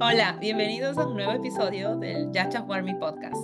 Hola, bienvenidos a un nuevo episodio del Yacha Warmi Podcast.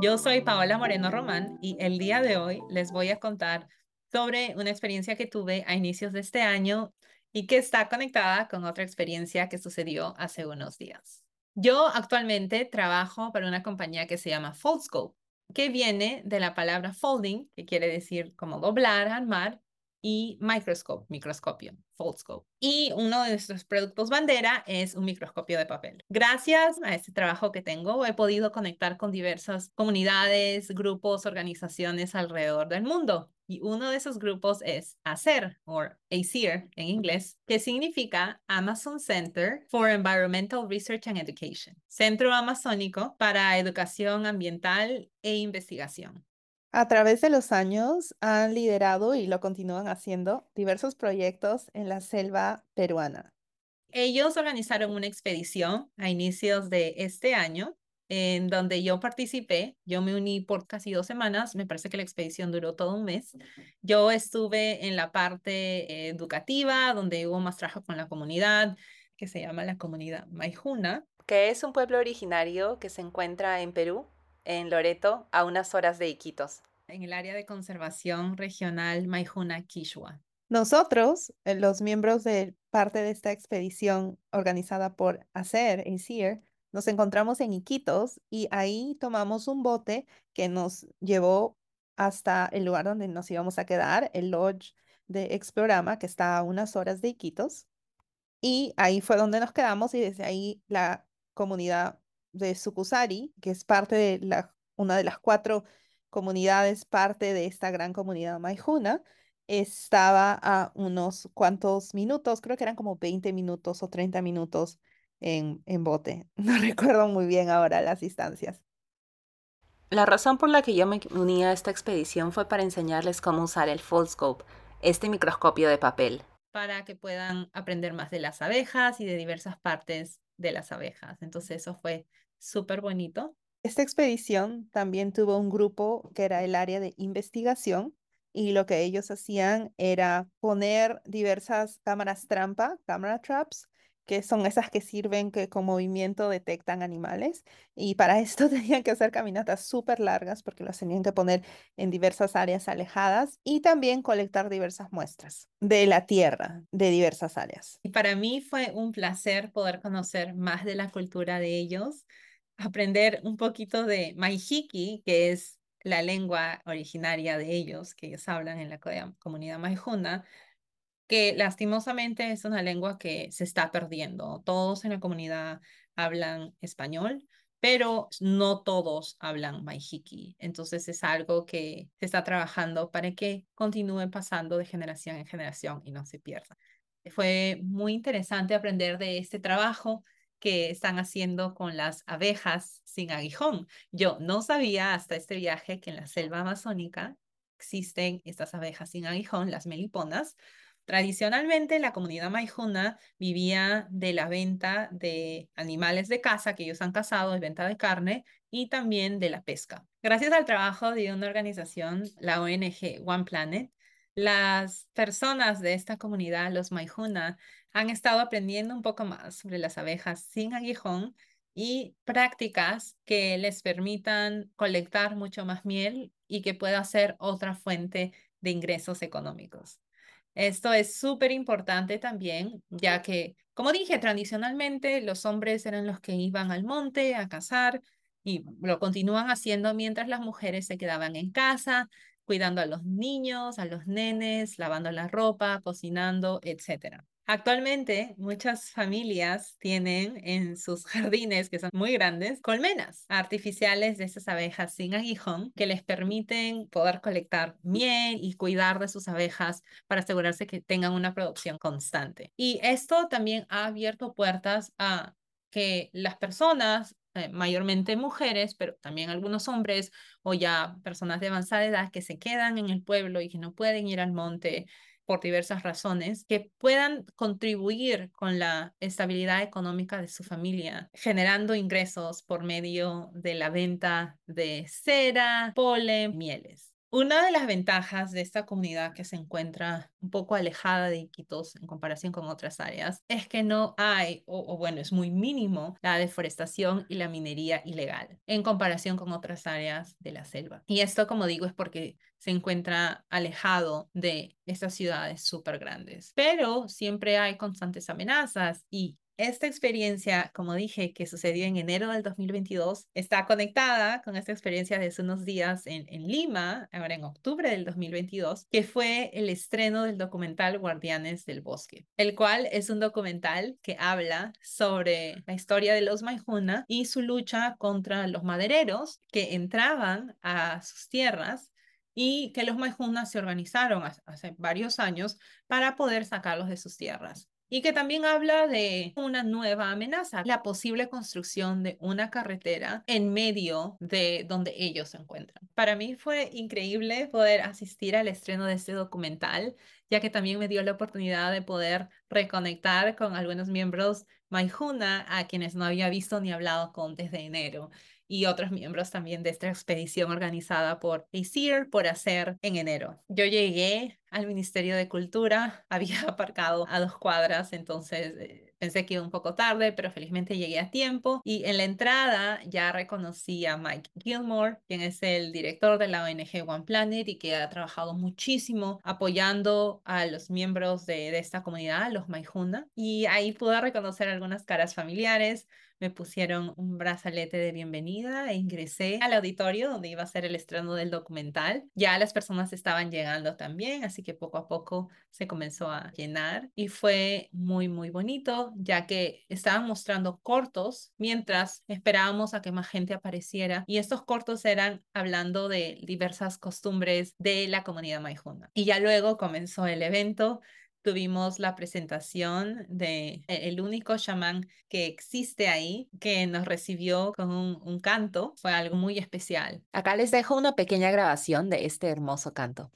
Yo soy Paola Moreno Román y el día de hoy les voy a contar sobre una experiencia que tuve a inicios de este año y que está conectada con otra experiencia que sucedió hace unos días. Yo actualmente trabajo para una compañía que se llama Foldscope, que viene de la palabra folding, que quiere decir como doblar, armar, y microscope, microscopio, foldscope. Y uno de nuestros productos bandera es un microscopio de papel. Gracias a este trabajo que tengo, he podido conectar con diversas comunidades, grupos, organizaciones alrededor del mundo. Y uno de esos grupos es ACER, o ACER en inglés, que significa Amazon Center for Environmental Research and Education, Centro Amazónico para Educación Ambiental e Investigación. A través de los años han liderado y lo continúan haciendo diversos proyectos en la selva peruana. Ellos organizaron una expedición a inicios de este año en donde yo participé. Yo me uní por casi dos semanas. Me parece que la expedición duró todo un mes. Yo estuve en la parte educativa, donde hubo más trabajo con la comunidad, que se llama la comunidad Maijuna. Que es un pueblo originario que se encuentra en Perú en Loreto, a unas horas de Iquitos. En el área de conservación regional Maijuna Quechua. Nosotros, eh, los miembros de parte de esta expedición organizada por ACER, ACER, nos encontramos en Iquitos y ahí tomamos un bote que nos llevó hasta el lugar donde nos íbamos a quedar, el lodge de Explorama, que está a unas horas de Iquitos. Y ahí fue donde nos quedamos y desde ahí la comunidad de Sukusari, que es parte de la, una de las cuatro comunidades, parte de esta gran comunidad maijuna, estaba a unos cuantos minutos, creo que eran como 20 minutos o 30 minutos en, en bote. No recuerdo muy bien ahora las distancias. La razón por la que yo me uní a esta expedición fue para enseñarles cómo usar el Foldscope, este microscopio de papel. Para que puedan aprender más de las abejas y de diversas partes de las abejas. Entonces eso fue súper bonito. Esta expedición también tuvo un grupo que era el área de investigación y lo que ellos hacían era poner diversas cámaras trampa, cámara traps, que son esas que sirven que con movimiento detectan animales. Y para esto tenían que hacer caminatas súper largas porque las tenían que poner en diversas áreas alejadas y también colectar diversas muestras de la tierra de diversas áreas. Y para mí fue un placer poder conocer más de la cultura de ellos, aprender un poquito de Maihiki, que es la lengua originaria de ellos, que ellos hablan en la comunidad maijuna, que lastimosamente es una lengua que se está perdiendo. Todos en la comunidad hablan español, pero no todos hablan Maihiki. Entonces es algo que se está trabajando para que continúe pasando de generación en generación y no se pierda. Fue muy interesante aprender de este trabajo que están haciendo con las abejas sin aguijón. Yo no sabía hasta este viaje que en la selva amazónica existen estas abejas sin aguijón, las meliponas, Tradicionalmente, la comunidad maijuna vivía de la venta de animales de caza que ellos han cazado, de venta de carne y también de la pesca. Gracias al trabajo de una organización, la ONG One Planet, las personas de esta comunidad, los maijuna, han estado aprendiendo un poco más sobre las abejas sin aguijón y prácticas que les permitan colectar mucho más miel y que pueda ser otra fuente de ingresos económicos. Esto es súper importante también, ya que, como dije, tradicionalmente los hombres eran los que iban al monte a cazar y lo continúan haciendo mientras las mujeres se quedaban en casa, cuidando a los niños, a los nenes, lavando la ropa, cocinando, etc. Actualmente, muchas familias tienen en sus jardines, que son muy grandes, colmenas artificiales de esas abejas sin aguijón que les permiten poder colectar miel y cuidar de sus abejas para asegurarse que tengan una producción constante. Y esto también ha abierto puertas a que las personas eh, mayormente mujeres, pero también algunos hombres o ya personas de avanzada edad que se quedan en el pueblo y que no pueden ir al monte por diversas razones, que puedan contribuir con la estabilidad económica de su familia, generando ingresos por medio de la venta de cera, polen, mieles. Una de las ventajas de esta comunidad que se encuentra un poco alejada de Iquitos en comparación con otras áreas es que no hay, o, bueno, es muy mínimo la deforestación y la minería ilegal en comparación con otras áreas de la selva. Y esto, como digo, es porque se encuentra alejado de estas ciudades súper grandes. Pero siempre hay constantes amenazas y esta experiencia, como dije, que sucedió en enero del 2022, está conectada con esta experiencia de hace unos días en, en, Lima, ahora en octubre del 2022, que fue el estreno del documental Guardianes del Bosque, el cual es un documental que habla sobre la historia de los Maijuna y su lucha contra los madereros que entraban a sus tierras y que los Maijuna se organizaron hace varios años para poder sacarlos de sus tierras y que también habla de una nueva amenaza, la posible construcción de una carretera en medio de donde ellos se encuentran. Para mí fue increíble poder asistir al estreno de este documental, ya que también me dio la oportunidad de poder reconectar con algunos miembros Maijuna a quienes no había visto ni hablado con desde enero y otros miembros también de esta expedición organizada por ACER por hacer en enero. Yo llegué al Ministerio de Cultura, había aparcado a dos cuadras, entonces eh, pensé que iba un poco tarde, pero felizmente llegué a tiempo y en la entrada ya reconocí a Mike Gilmore, quien es el director de la ONG One Planet y que ha trabajado muchísimo apoyando a los miembros de, de esta comunidad, los Maijuna, y ahí pude reconocer algunas caras familiares, me pusieron un brazalete de bienvenida e ingresé al auditorio donde iba a ser el estreno del documental. Ya las personas estaban llegando también, así que poco a poco se comenzó a llenar y fue muy, muy bonito, ya que estaban mostrando cortos mientras esperábamos a que más gente apareciera y estos cortos eran hablando de diversas costumbres de la comunidad maijuna. Y ya luego comenzó el evento tuvimos la presentación de e, el único chamán que existe ahí, que nos recibió con un, un, canto. Fue algo muy especial. Acá les dejo una pequeña grabación de este hermoso canto.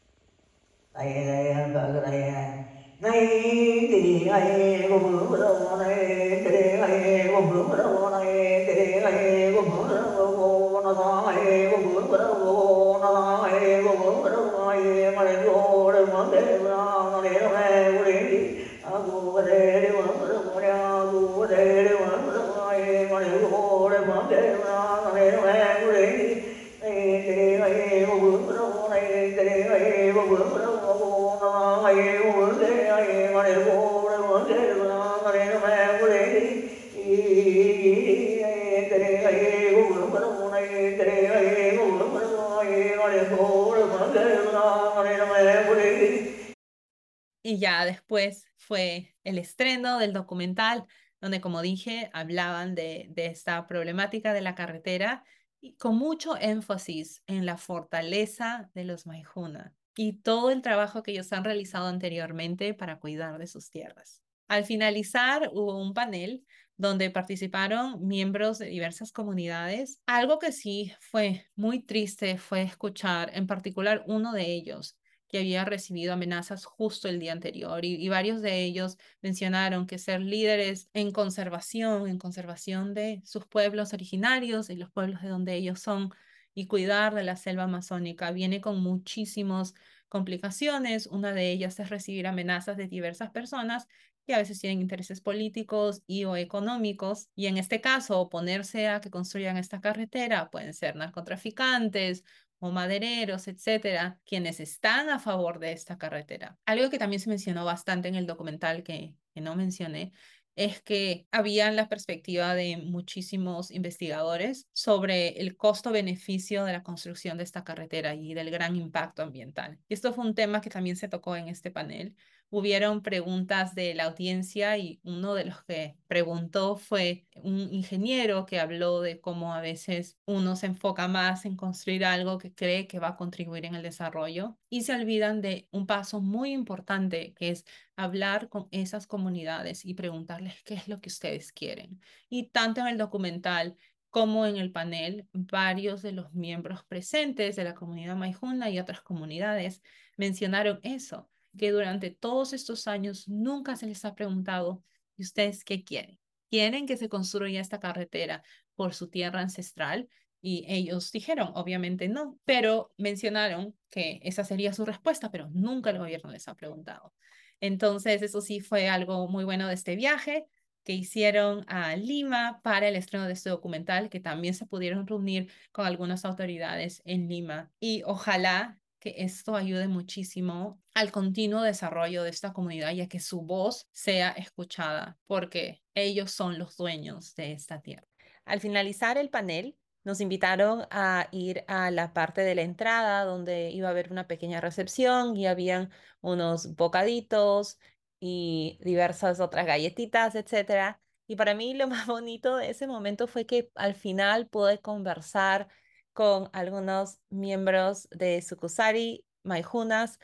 Y ya después fue el estreno del documental, donde, como dije, hablaban de, esta problemática de la carretera y con mucho énfasis en la fortaleza de los Maijuna y todo el trabajo que ellos han realizado anteriormente para cuidar de sus tierras. Al finalizar hubo un panel donde participaron miembros de diversas comunidades. Algo que sí fue muy triste fue escuchar en particular uno de ellos que había recibido amenazas justo el día anterior y, varios de ellos mencionaron que ser líderes en conservación, en conservación de sus pueblos originarios y los pueblos de donde ellos son y cuidar de la selva amazónica viene con muchísimas complicaciones. Una de ellas es recibir amenazas de diversas personas que a veces tienen intereses políticos y o económicos, y en este caso oponerse a que construyan esta carretera pueden ser narcotraficantes o madereros, etcétera, quienes están a favor de esta carretera. Algo que también se mencionó bastante en el documental que, que no mencioné es que había la perspectiva de muchísimos investigadores sobre el costo-beneficio de la construcción de esta carretera y del gran impacto ambiental. Y esto fue un tema que también se tocó en este panel hubieron preguntas de la audiencia y uno de los que preguntó fue un ingeniero que habló de cómo a veces uno se enfoca más en construir algo que cree que va a contribuir en el desarrollo y se olvidan de un paso muy importante que es hablar con esas comunidades y preguntarles qué es lo que ustedes quieren. Y tanto en el documental como en el panel, varios de los miembros presentes de la comunidad Maijuna y otras comunidades mencionaron eso que durante todos estos años nunca se les ha preguntado, ¿y ustedes qué quieren? ¿Quieren que se construya esta carretera por su tierra ancestral? Y ellos dijeron, obviamente no, pero mencionaron que esa sería su respuesta, pero nunca el gobierno les ha preguntado. Entonces, eso sí fue algo muy bueno de este viaje que hicieron a Lima para el estreno de este documental, que también se pudieron reunir con algunas autoridades en Lima. Y ojalá que esto ayude muchísimo al continuo desarrollo de esta comunidad, ya que su voz sea escuchada, porque ellos son los dueños de esta tierra. Al finalizar el panel, nos invitaron a ir a la parte de la entrada donde iba a haber una pequeña recepción y habían unos bocaditos y diversas otras galletitas, etcétera. Y para mí lo más bonito de ese momento fue que al final pude conversar con algunos miembros de Sukusari, Maijunas,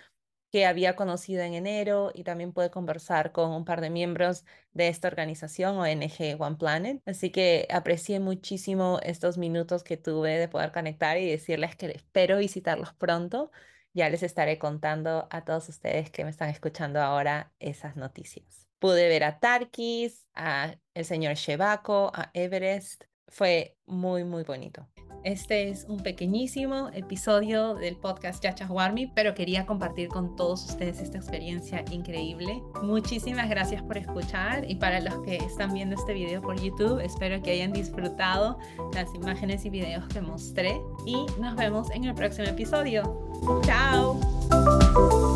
que había conocido en enero y también pude conversar con un par de miembros de esta organización ONG One Planet. Así que aprecié muchísimo estos minutos que tuve de poder conectar y decirles que espero visitarlos pronto. Ya les estaré contando a todos ustedes que me están escuchando ahora esas noticias. Pude ver a Tarkis, a el señor Shebako, a Everest. Fue muy, muy bonito. Este es un pequeñísimo episodio del podcast Warmi, pero quería compartir con todos ustedes esta experiencia increíble. Muchísimas gracias por escuchar y para los que están viendo este video por YouTube, espero que hayan disfrutado las imágenes y videos que mostré y nos vemos en el próximo episodio. ¡Chao!